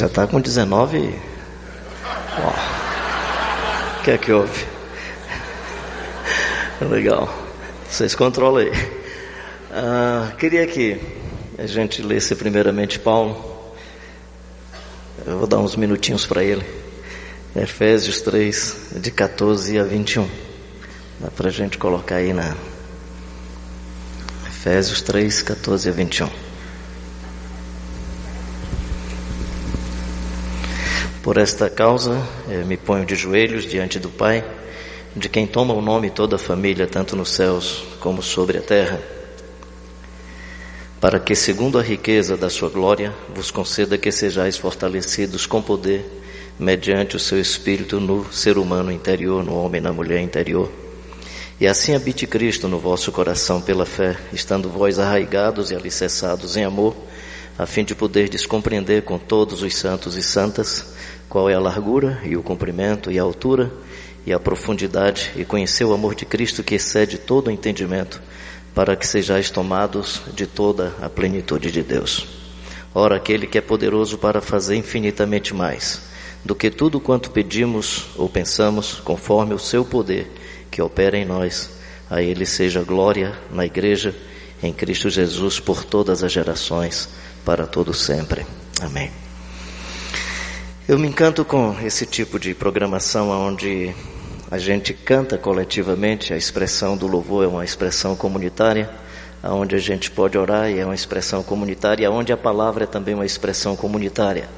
Já está com 19. O que é que houve? Legal. Vocês controlam aí. Ah, queria que a gente lesse primeiramente Paulo. Eu vou dar uns minutinhos para ele. Efésios 3, de 14 a 21. Dá para a gente colocar aí na. Efésios 3, 14 a 21. Por esta causa, me ponho de joelhos diante do Pai, de quem toma o nome toda a família, tanto nos céus como sobre a terra, para que, segundo a riqueza da sua glória, vos conceda que sejais fortalecidos com poder, mediante o seu espírito no ser humano interior, no homem e na mulher interior. E assim habite Cristo no vosso coração pela fé, estando vós arraigados e alicerçados em amor, a fim de poder descompreender com todos os santos e santas qual é a largura e o comprimento e a altura e a profundidade e conhecer o amor de Cristo que excede todo o entendimento, para que sejais tomados de toda a plenitude de Deus. Ora, aquele que é poderoso para fazer infinitamente mais do que tudo quanto pedimos ou pensamos, conforme o seu poder que opera em nós, a ele seja glória na igreja em Cristo Jesus por todas as gerações para todo sempre. Amém. Eu me encanto com esse tipo de programação onde a gente canta coletivamente, a expressão do louvor é uma expressão comunitária, onde a gente pode orar e é uma expressão comunitária, onde a palavra é também uma expressão comunitária,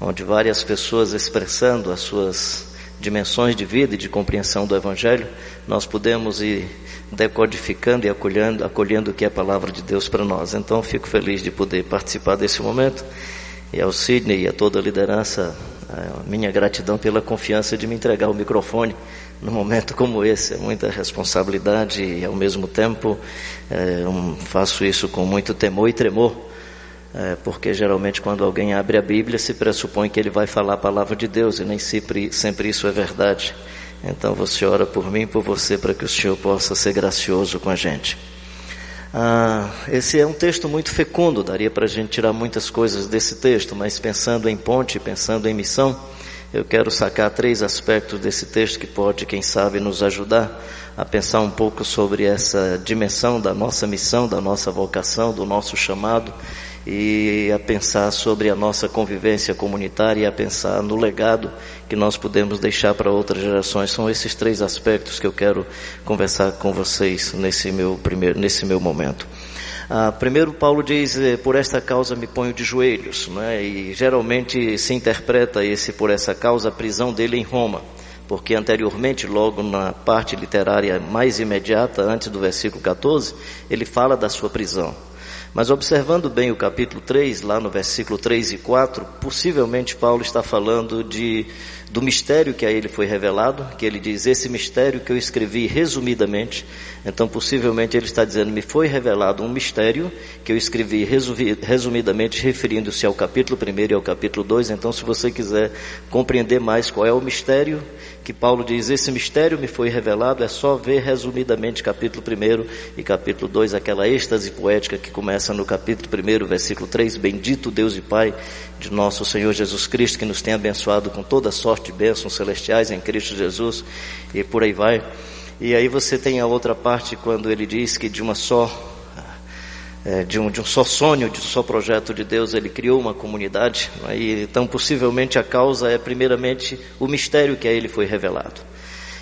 onde várias pessoas expressando as suas dimensões de vida e de compreensão do Evangelho, nós podemos ir decodificando e acolhendo, acolhendo o que é a palavra de Deus para nós. Então, fico feliz de poder participar desse momento e ao Sidney e a toda a liderança, a minha gratidão pela confiança de me entregar o microfone num momento como esse. É muita responsabilidade e, ao mesmo tempo, é, um, faço isso com muito temor e tremor. É, porque geralmente quando alguém abre a Bíblia se pressupõe que ele vai falar a palavra de Deus e nem sempre, sempre isso é verdade. Então você ora por mim e por você para que o Senhor possa ser gracioso com a gente. Ah, esse é um texto muito fecundo, daria para a gente tirar muitas coisas desse texto, mas pensando em ponte, pensando em missão, eu quero sacar três aspectos desse texto que pode, quem sabe, nos ajudar a pensar um pouco sobre essa dimensão da nossa missão, da nossa vocação, do nosso chamado e a pensar sobre a nossa convivência comunitária e a pensar no legado que nós podemos deixar para outras gerações. São esses três aspectos que eu quero conversar com vocês nesse meu primeiro, nesse meu momento. Ah, primeiro, Paulo diz: eh, Por esta causa me ponho de joelhos, né? e geralmente se interpreta esse por essa causa a prisão dele em Roma, porque anteriormente, logo na parte literária mais imediata, antes do versículo 14, ele fala da sua prisão. Mas observando bem o capítulo 3, lá no versículo 3 e 4, possivelmente Paulo está falando de, do mistério que a ele foi revelado, que ele diz, esse mistério que eu escrevi resumidamente, então possivelmente ele está dizendo, me foi revelado um mistério que eu escrevi resumidamente, referindo-se ao capítulo 1 e ao capítulo 2, então se você quiser compreender mais qual é o mistério, que Paulo diz, esse mistério me foi revelado, é só ver resumidamente capítulo 1 e capítulo 2, aquela êxtase poética que começa no capítulo 1, versículo 3, bendito Deus e Pai de nosso Senhor Jesus Cristo, que nos tem abençoado com toda sorte de bênçãos celestiais em Cristo Jesus, e por aí vai. E aí você tem a outra parte quando ele diz que de uma só é, de, um, de um só sonho, de um só projeto de Deus, ele criou uma comunidade. Né? E, então, possivelmente, a causa é, primeiramente, o mistério que a ele foi revelado.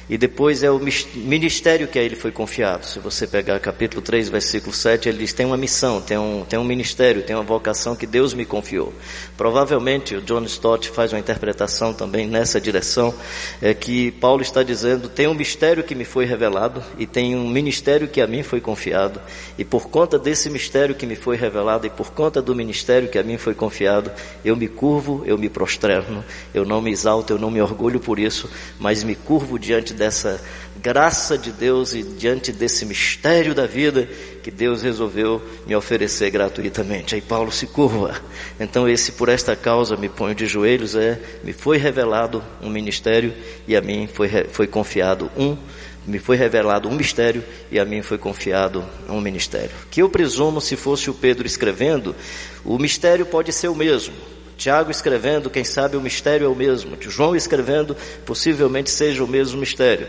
E depois é o ministério que a ele foi confiado. Se você pegar capítulo 3, versículo 7, ele diz: tem uma missão, tem um, tem um ministério, tem uma vocação que Deus me confiou. Provavelmente o John Stott faz uma interpretação também nessa direção, é que Paulo está dizendo: tem um mistério que me foi revelado e tem um ministério que a mim foi confiado. E por conta desse mistério que me foi revelado e por conta do ministério que a mim foi confiado, eu me curvo, eu me prosterno, eu não me exalto, eu não me orgulho por isso, mas me curvo diante dessa graça de Deus e diante desse mistério da vida que Deus resolveu me oferecer gratuitamente. Aí Paulo se curva. Então esse por esta causa me ponho de joelhos é me foi revelado um ministério e a mim foi foi confiado um me foi revelado um mistério e a mim foi confiado um ministério. Que eu presumo se fosse o Pedro escrevendo, o mistério pode ser o mesmo Tiago escrevendo, quem sabe o mistério é o mesmo. João escrevendo, possivelmente seja o mesmo mistério.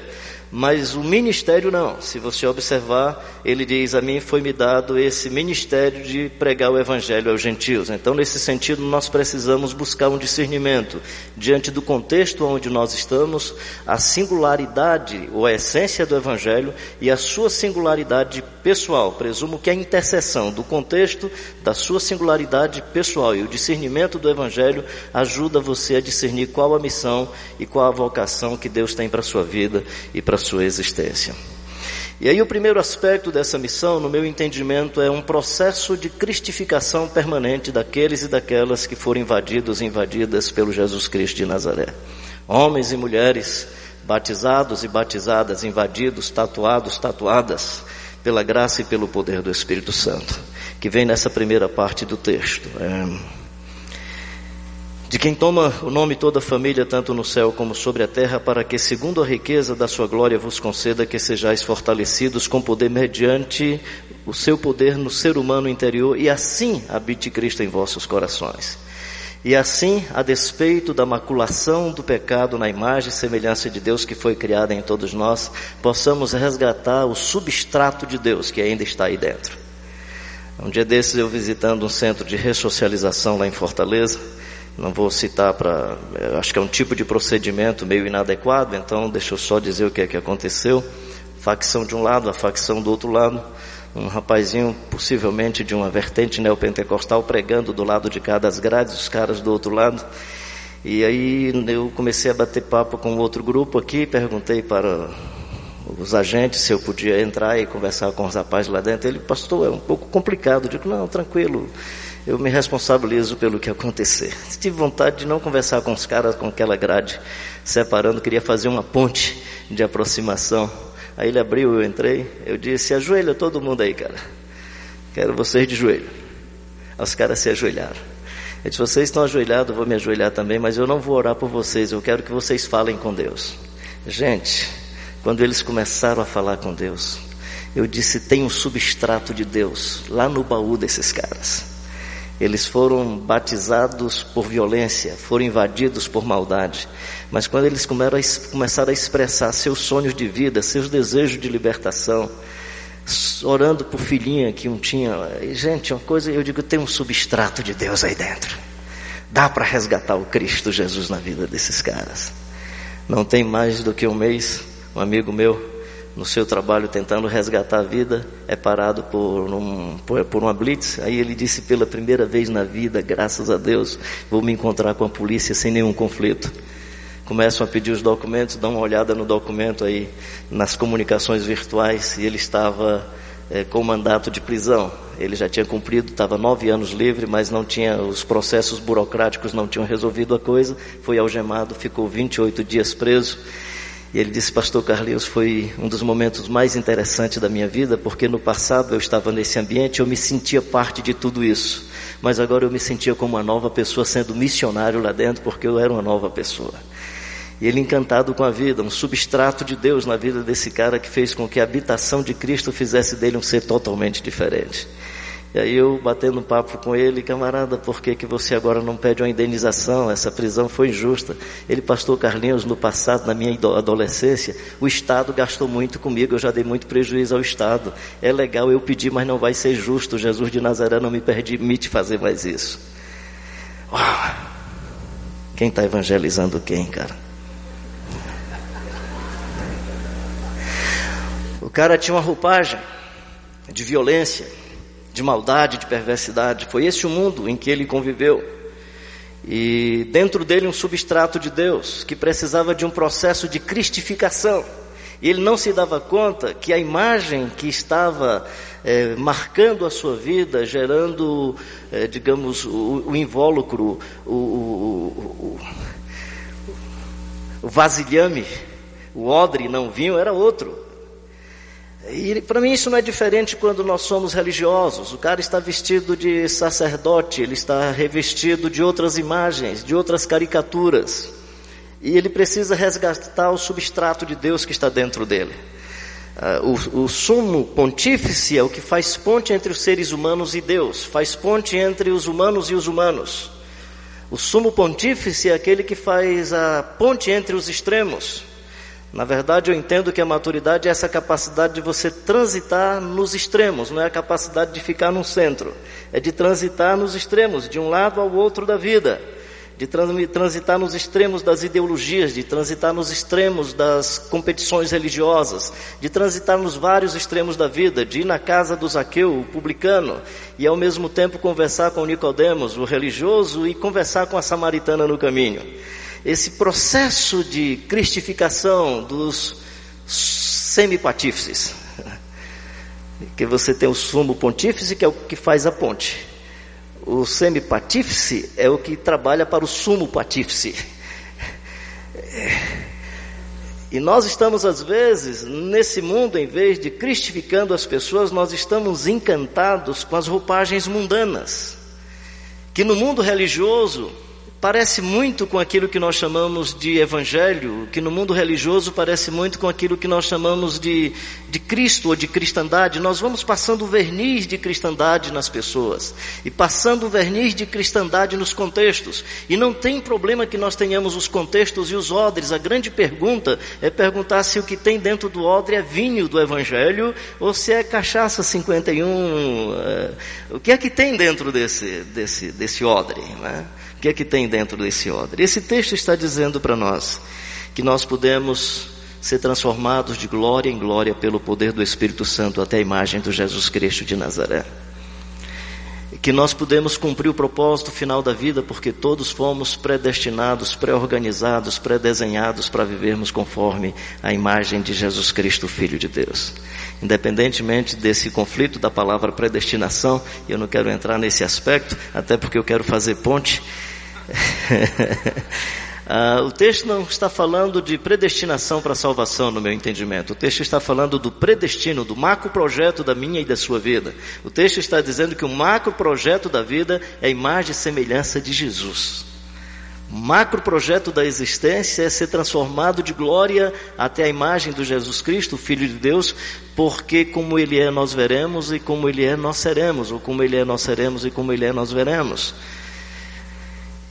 Mas o ministério não. Se você observar, ele diz: A mim foi me dado esse ministério de pregar o evangelho aos gentios. Então, nesse sentido, nós precisamos buscar um discernimento diante do contexto onde nós estamos, a singularidade ou a essência do evangelho e a sua singularidade pessoal. Presumo que a interseção do contexto, da sua singularidade pessoal e o discernimento do evangelho ajuda você a discernir qual a missão e qual a vocação que Deus tem para a sua vida e para a sua existência. E aí o primeiro aspecto dessa missão, no meu entendimento, é um processo de cristificação permanente daqueles e daquelas que foram invadidos e invadidas pelo Jesus Cristo de Nazaré. Homens e mulheres batizados e batizadas, invadidos, tatuados, tatuadas, pela graça e pelo poder do Espírito Santo, que vem nessa primeira parte do texto. É de quem toma o nome toda a família, tanto no céu como sobre a terra, para que, segundo a riqueza da sua glória, vos conceda que sejais fortalecidos com poder mediante o seu poder no ser humano interior, e assim habite Cristo em vossos corações. E assim, a despeito da maculação do pecado na imagem e semelhança de Deus que foi criada em todos nós, possamos resgatar o substrato de Deus que ainda está aí dentro. Um dia desses eu visitando um centro de ressocialização lá em Fortaleza, não vou citar para. Acho que é um tipo de procedimento meio inadequado, então deixa eu só dizer o que é que aconteceu. Facção de um lado, a facção do outro lado. Um rapazinho, possivelmente de uma vertente neopentecostal, pregando do lado de cá das grades, os caras do outro lado. E aí eu comecei a bater papo com outro grupo aqui, perguntei para os agentes se eu podia entrar e conversar com os rapazes lá dentro. Ele, pastor, é um pouco complicado. Eu digo, não, tranquilo eu me responsabilizo pelo que acontecer. Tive vontade de não conversar com os caras com aquela grade separando, queria fazer uma ponte de aproximação. Aí ele abriu, eu entrei, eu disse: ajoelha todo mundo aí, cara. Quero vocês de joelho. Os caras se ajoelharam. Ele disse: vocês estão ajoelhados, eu vou me ajoelhar também, mas eu não vou orar por vocês, eu quero que vocês falem com Deus. Gente, quando eles começaram a falar com Deus, eu disse: tem um substrato de Deus lá no baú desses caras. Eles foram batizados por violência, foram invadidos por maldade. Mas quando eles começaram a expressar seus sonhos de vida, seus desejos de libertação, orando por filhinha que um tinha, gente, uma coisa, eu digo, tem um substrato de Deus aí dentro. Dá para resgatar o Cristo Jesus na vida desses caras. Não tem mais do que um mês, um amigo meu no seu trabalho tentando resgatar a vida, é parado por, um, por, por, uma blitz. Aí ele disse pela primeira vez na vida, graças a Deus, vou me encontrar com a polícia sem nenhum conflito. Começam a pedir os documentos, dão uma olhada no documento aí, nas comunicações virtuais, e ele estava é, com mandato de prisão. Ele já tinha cumprido, estava nove anos livre, mas não tinha, os processos burocráticos não tinham resolvido a coisa, foi algemado, ficou 28 dias preso. E ele disse, Pastor Carlinhos, foi um dos momentos mais interessantes da minha vida, porque no passado eu estava nesse ambiente, eu me sentia parte de tudo isso. Mas agora eu me sentia como uma nova pessoa, sendo missionário lá dentro, porque eu era uma nova pessoa. E ele encantado com a vida, um substrato de Deus na vida desse cara que fez com que a habitação de Cristo fizesse dele um ser totalmente diferente. E aí eu batendo um papo com ele, camarada, por que, que você agora não pede uma indenização? Essa prisão foi injusta. Ele, pastor Carlinhos, no passado, na minha adolescência, o Estado gastou muito comigo, eu já dei muito prejuízo ao Estado. É legal eu pedir, mas não vai ser justo. Jesus de Nazaré não me permite fazer mais isso. Uau! Quem está evangelizando quem, cara? O cara tinha uma roupagem de violência de maldade, de perversidade. Foi esse o mundo em que ele conviveu. E dentro dele um substrato de Deus que precisava de um processo de cristificação. E ele não se dava conta que a imagem que estava é, marcando a sua vida, gerando, é, digamos, o, o invólucro, o, o, o vasilhame, o odre não vinho, era outro. E para mim isso não é diferente quando nós somos religiosos. O cara está vestido de sacerdote, ele está revestido de outras imagens, de outras caricaturas. E ele precisa resgatar o substrato de Deus que está dentro dele. Uh, o, o sumo pontífice é o que faz ponte entre os seres humanos e Deus, faz ponte entre os humanos e os humanos. O sumo pontífice é aquele que faz a ponte entre os extremos. Na verdade, eu entendo que a maturidade é essa capacidade de você transitar nos extremos, não é a capacidade de ficar no centro, é de transitar nos extremos, de um lado ao outro da vida de transitar nos extremos das ideologias, de transitar nos extremos das competições religiosas, de transitar nos vários extremos da vida, de ir na casa do Zaqueu, o publicano, e ao mesmo tempo conversar com Nicodemos, o religioso, e conversar com a samaritana no caminho. Esse processo de cristificação dos semipatífices, que você tem o sumo pontífice, que é o que faz a ponte. O semipatífice é o que trabalha para o sumo patífice. E nós estamos, às vezes, nesse mundo, em vez de cristificando as pessoas, nós estamos encantados com as roupagens mundanas. Que no mundo religioso, parece muito com aquilo que nós chamamos de evangelho, que no mundo religioso parece muito com aquilo que nós chamamos de, de Cristo ou de cristandade. Nós vamos passando o verniz de cristandade nas pessoas e passando o verniz de cristandade nos contextos. E não tem problema que nós tenhamos os contextos e os odres. A grande pergunta é perguntar se o que tem dentro do odre é vinho do evangelho ou se é cachaça 51. É, o que é que tem dentro desse, desse, desse odre, né? O que é que tem dentro desse odre? Esse texto está dizendo para nós que nós podemos ser transformados de glória em glória pelo poder do Espírito Santo até a imagem do Jesus Cristo de Nazaré. Que nós podemos cumprir o propósito final da vida porque todos fomos predestinados, pré-organizados, pré-desenhados para vivermos conforme a imagem de Jesus Cristo, Filho de Deus. Independentemente desse conflito da palavra predestinação, eu não quero entrar nesse aspecto, até porque eu quero fazer ponte. Uh, o texto não está falando de predestinação para salvação, no meu entendimento. O texto está falando do predestino, do macro projeto da minha e da sua vida. O texto está dizendo que o macro projeto da vida é a imagem e semelhança de Jesus. O macro projeto da existência é ser transformado de glória até a imagem do Jesus Cristo, Filho de Deus, porque como Ele é nós veremos e como Ele é nós seremos, ou como Ele é nós seremos e como Ele é nós veremos.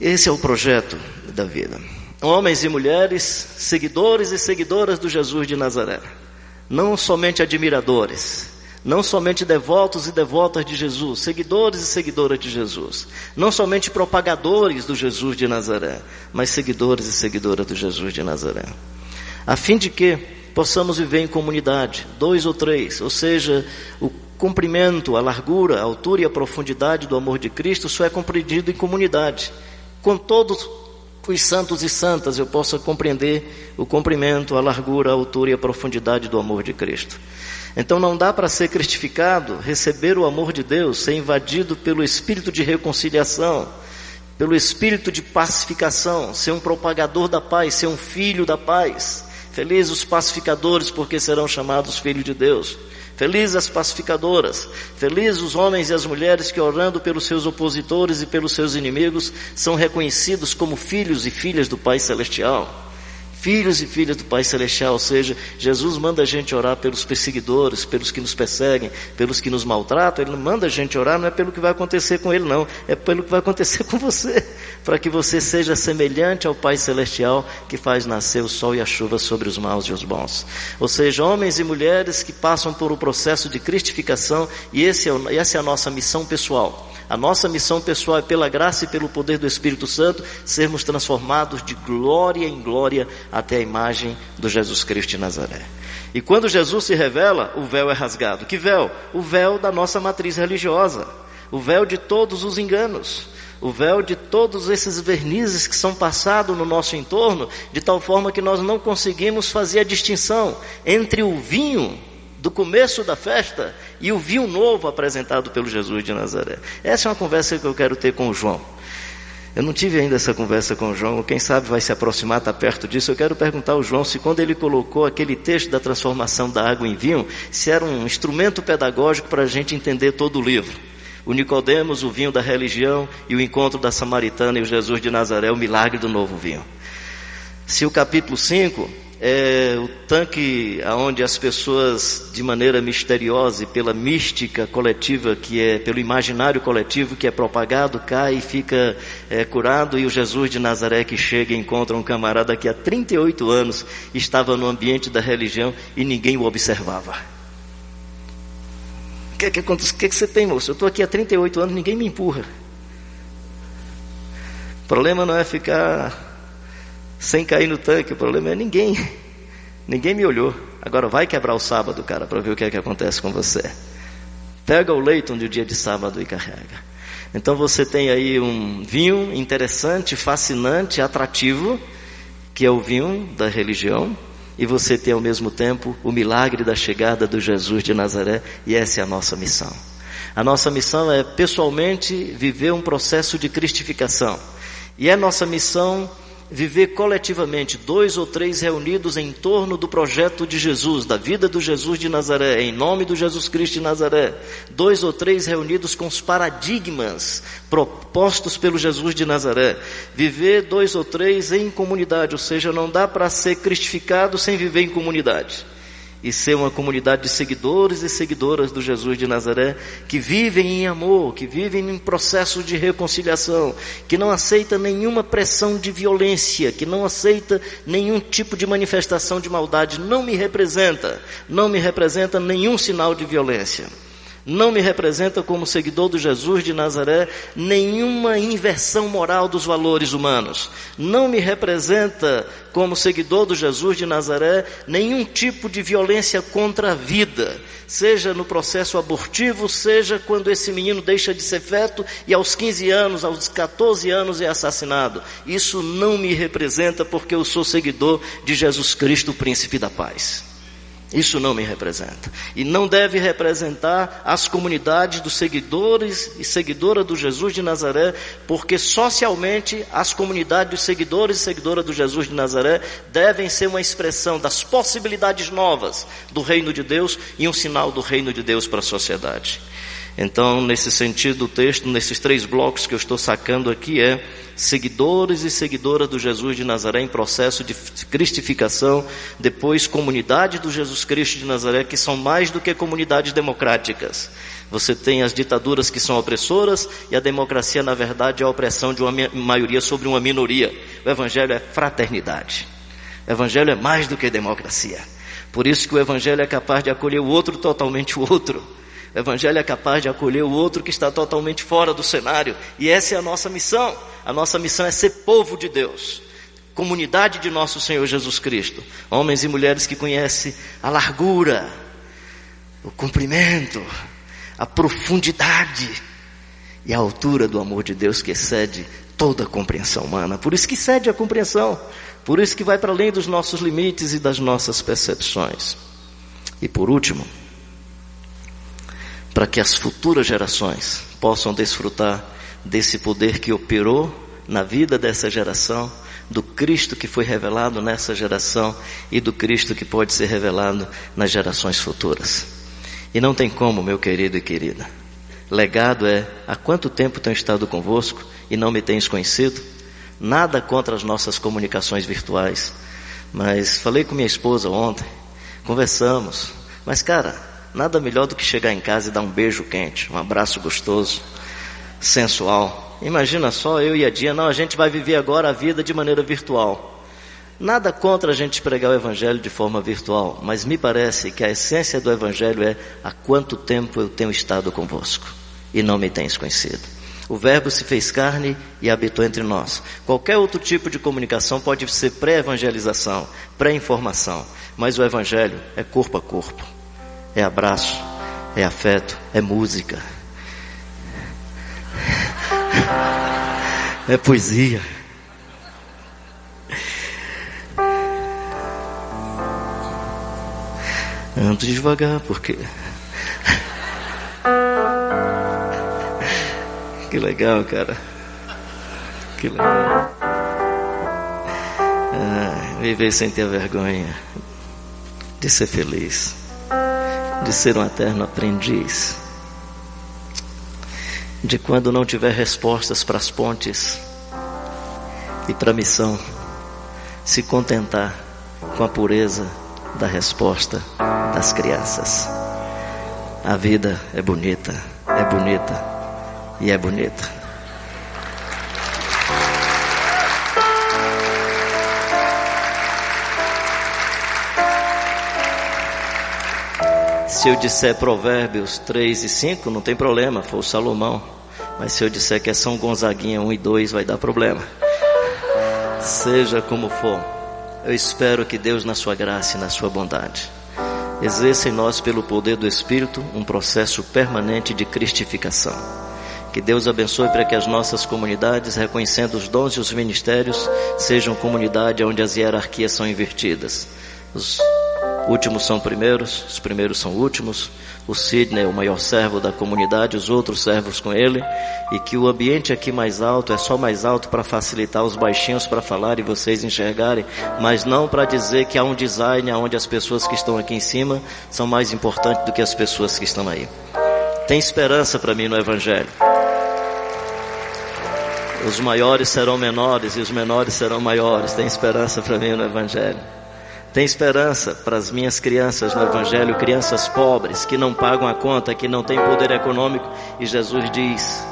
Esse é o projeto da vida. Homens e mulheres, seguidores e seguidoras do Jesus de Nazaré. Não somente admiradores, não somente devotos e devotas de Jesus, seguidores e seguidoras de Jesus. Não somente propagadores do Jesus de Nazaré, mas seguidores e seguidoras do Jesus de Nazaré. A fim de que possamos viver em comunidade, dois ou três, ou seja, o comprimento, a largura, a altura e a profundidade do amor de Cristo só é compreendido em comunidade com todos os santos e santas eu possa compreender o comprimento, a largura, a altura e a profundidade do amor de Cristo. Então não dá para ser cristificado, receber o amor de Deus, ser invadido pelo espírito de reconciliação, pelo espírito de pacificação, ser um propagador da paz, ser um filho da paz. Felizes os pacificadores, porque serão chamados filhos de Deus. Felizes as pacificadoras, felizes os homens e as mulheres que, orando pelos seus opositores e pelos seus inimigos, são reconhecidos como filhos e filhas do Pai Celestial filhos e filhas do Pai Celestial, ou seja, Jesus manda a gente orar pelos perseguidores, pelos que nos perseguem, pelos que nos maltratam, Ele não manda a gente orar, não é pelo que vai acontecer com Ele, não, é pelo que vai acontecer com você, para que você seja semelhante ao Pai Celestial que faz nascer o sol e a chuva sobre os maus e os bons. Ou seja, homens e mulheres que passam por um processo de cristificação, e esse é, essa é a nossa missão pessoal. A nossa missão pessoal é, pela graça e pelo poder do Espírito Santo, sermos transformados de glória em glória até a imagem do Jesus Cristo de Nazaré. E quando Jesus se revela, o véu é rasgado. Que véu? O véu da nossa matriz religiosa. O véu de todos os enganos. O véu de todos esses vernizes que são passados no nosso entorno, de tal forma que nós não conseguimos fazer a distinção entre o vinho do começo da festa e o vinho novo apresentado pelo Jesus de Nazaré. Essa é uma conversa que eu quero ter com o João. Eu não tive ainda essa conversa com o João, quem sabe vai se aproximar, está perto disso. Eu quero perguntar ao João se quando ele colocou aquele texto da transformação da água em vinho, se era um instrumento pedagógico para a gente entender todo o livro. O Nicodemos, o vinho da religião e o encontro da samaritana e o Jesus de Nazaré, o milagre do novo vinho. Se o capítulo 5 é o tanque onde as pessoas, de maneira misteriosa e pela mística coletiva, que é pelo imaginário coletivo que é propagado, cai e fica é, curado, e o Jesus de Nazaré que chega e encontra um camarada que há 38 anos estava no ambiente da religião e ninguém o observava. O que, que, que, que você tem, moço? Eu estou aqui há 38 anos, ninguém me empurra. O problema não é ficar sem cair no tanque. O problema é ninguém. Ninguém me olhou. Agora vai quebrar o sábado, cara, para ver o que é que acontece com você. Pega o leito de dia de sábado e carrega. Então você tem aí um vinho interessante, fascinante, atrativo, que é o vinho da religião, e você tem ao mesmo tempo o milagre da chegada do Jesus de Nazaré, e essa é a nossa missão. A nossa missão é pessoalmente viver um processo de cristificação. E é nossa missão viver coletivamente, dois ou três reunidos em torno do projeto de Jesus, da vida do Jesus de Nazaré, em nome do Jesus Cristo de Nazaré, dois ou três reunidos com os paradigmas propostos pelo Jesus de Nazaré, viver dois ou três em comunidade, ou seja, não dá para ser cristificado sem viver em comunidade e ser uma comunidade de seguidores e seguidoras do Jesus de Nazaré que vivem em amor, que vivem em processo de reconciliação, que não aceita nenhuma pressão de violência, que não aceita nenhum tipo de manifestação de maldade, não me representa, não me representa nenhum sinal de violência não me representa como seguidor do Jesus de Nazaré nenhuma inversão moral dos valores humanos. Não me representa como seguidor do Jesus de Nazaré nenhum tipo de violência contra a vida, seja no processo abortivo, seja quando esse menino deixa de ser feto e aos 15 anos, aos 14 anos é assassinado. Isso não me representa porque eu sou seguidor de Jesus Cristo, o príncipe da paz. Isso não me representa. E não deve representar as comunidades dos seguidores e seguidoras do Jesus de Nazaré, porque socialmente as comunidades dos seguidores e seguidoras do Jesus de Nazaré devem ser uma expressão das possibilidades novas do reino de Deus e um sinal do reino de Deus para a sociedade. Então, nesse sentido, o texto, nesses três blocos que eu estou sacando aqui, é seguidores e seguidoras do Jesus de Nazaré em processo de cristificação, depois comunidade do Jesus Cristo de Nazaré, que são mais do que comunidades democráticas. Você tem as ditaduras que são opressoras e a democracia, na verdade, é a opressão de uma maioria sobre uma minoria. O Evangelho é fraternidade. O Evangelho é mais do que democracia. Por isso que o Evangelho é capaz de acolher o outro totalmente o outro. O Evangelho é capaz de acolher o outro que está totalmente fora do cenário. E essa é a nossa missão. A nossa missão é ser povo de Deus. Comunidade de nosso Senhor Jesus Cristo. Homens e mulheres que conhecem a largura, o comprimento, a profundidade e a altura do amor de Deus que excede toda a compreensão humana. Por isso que excede a compreensão. Por isso que vai para além dos nossos limites e das nossas percepções. E por último, para que as futuras gerações possam desfrutar desse poder que operou na vida dessa geração, do Cristo que foi revelado nessa geração e do Cristo que pode ser revelado nas gerações futuras. E não tem como, meu querido e querida. Legado é: há quanto tempo tenho estado convosco e não me tens conhecido? Nada contra as nossas comunicações virtuais, mas falei com minha esposa ontem, conversamos, mas cara, Nada melhor do que chegar em casa e dar um beijo quente, um abraço gostoso, sensual. Imagina só eu e a Dia, não, a gente vai viver agora a vida de maneira virtual. Nada contra a gente pregar o Evangelho de forma virtual, mas me parece que a essência do Evangelho é há quanto tempo eu tenho estado convosco e não me tens conhecido. O Verbo se fez carne e habitou entre nós. Qualquer outro tipo de comunicação pode ser pré-evangelização, pré-informação, mas o Evangelho é corpo a corpo é abraço, é afeto, é música, é poesia. Ando devagar, porque. Que legal, cara. Que legal. Ah, viver sem ter vergonha de ser feliz de ser um eterno aprendiz, de quando não tiver respostas para as pontes e para a missão, se contentar com a pureza da resposta das crianças. A vida é bonita, é bonita e é bonita. Se eu disser Provérbios 3 e 5, não tem problema, foi o Salomão. Mas se eu disser que é São Gonzaguinha 1 e 2, vai dar problema. Seja como for, eu espero que Deus, na sua graça e na sua bondade, exerça em nós, pelo poder do Espírito, um processo permanente de cristificação. Que Deus abençoe para que as nossas comunidades, reconhecendo os dons e os ministérios, sejam comunidade onde as hierarquias são invertidas. Os últimos são primeiros, os primeiros são últimos. O Sidney é o maior servo da comunidade, os outros servos com ele, e que o ambiente aqui mais alto é só mais alto para facilitar os baixinhos para falar e vocês enxergarem, mas não para dizer que há um design onde as pessoas que estão aqui em cima são mais importantes do que as pessoas que estão aí. Tem esperança para mim no Evangelho. Os maiores serão menores e os menores serão maiores. Tem esperança para mim no Evangelho. Tem esperança para as minhas crianças no Evangelho, crianças pobres que não pagam a conta, que não têm poder econômico. E Jesus diz: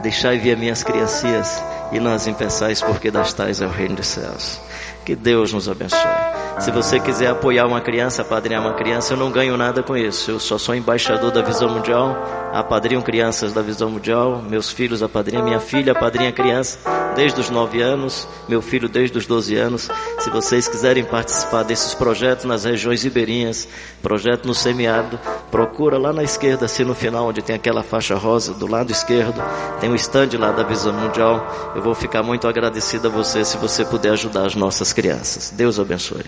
Deixai vir minhas criancinhas e não as impeçais, porque das tais é o reino dos céus. Que Deus nos abençoe. Se você quiser apoiar uma criança, apadrinhar uma criança, eu não ganho nada com isso. Eu só sou embaixador da Visão Mundial, apadrinho crianças da Visão Mundial, meus filhos apadrinham, minha filha apadrinha criança desde os 9 anos, meu filho desde os 12 anos. Se vocês quiserem participar desses projetos nas regiões ribeirinhas, projeto no semiárido, procura lá na esquerda, assim no final, onde tem aquela faixa rosa, do lado esquerdo, tem um stand lá da Visão Mundial. Eu vou ficar muito agradecido a você se você puder ajudar as nossas crianças. Deus abençoe.